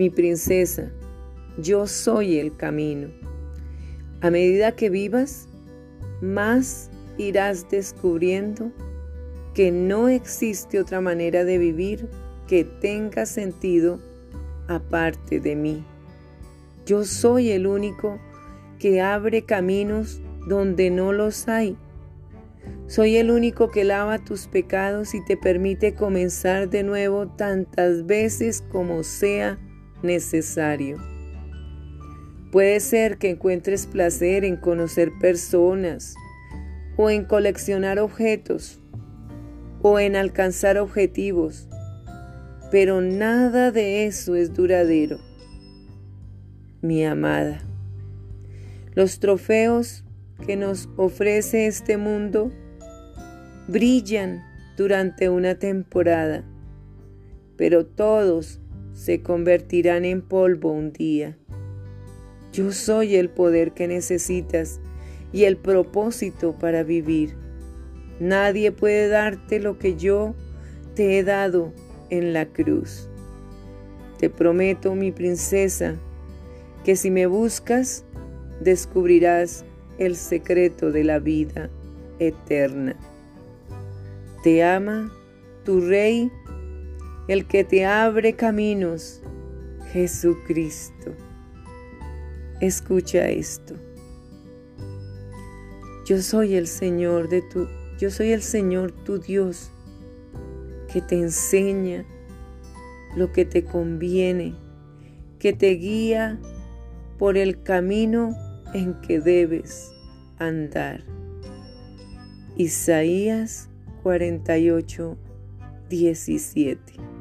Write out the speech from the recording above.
Mi princesa, yo soy el camino. A medida que vivas, más irás descubriendo que no existe otra manera de vivir que tenga sentido aparte de mí. Yo soy el único que abre caminos donde no los hay. Soy el único que lava tus pecados y te permite comenzar de nuevo tantas veces como sea necesario. Puede ser que encuentres placer en conocer personas o en coleccionar objetos o en alcanzar objetivos, pero nada de eso es duradero. Mi amada, los trofeos que nos ofrece este mundo brillan durante una temporada, pero todos se convertirán en polvo un día. Yo soy el poder que necesitas y el propósito para vivir. Nadie puede darte lo que yo te he dado en la cruz. Te prometo, mi princesa, que si me buscas, descubrirás el secreto de la vida eterna. Te ama tu Rey, el que te abre caminos, Jesucristo. Escucha esto. Yo soy el Señor de tu, yo soy el Señor tu Dios, que te enseña lo que te conviene, que te guía por el camino en que debes andar. Isaías 48, 17.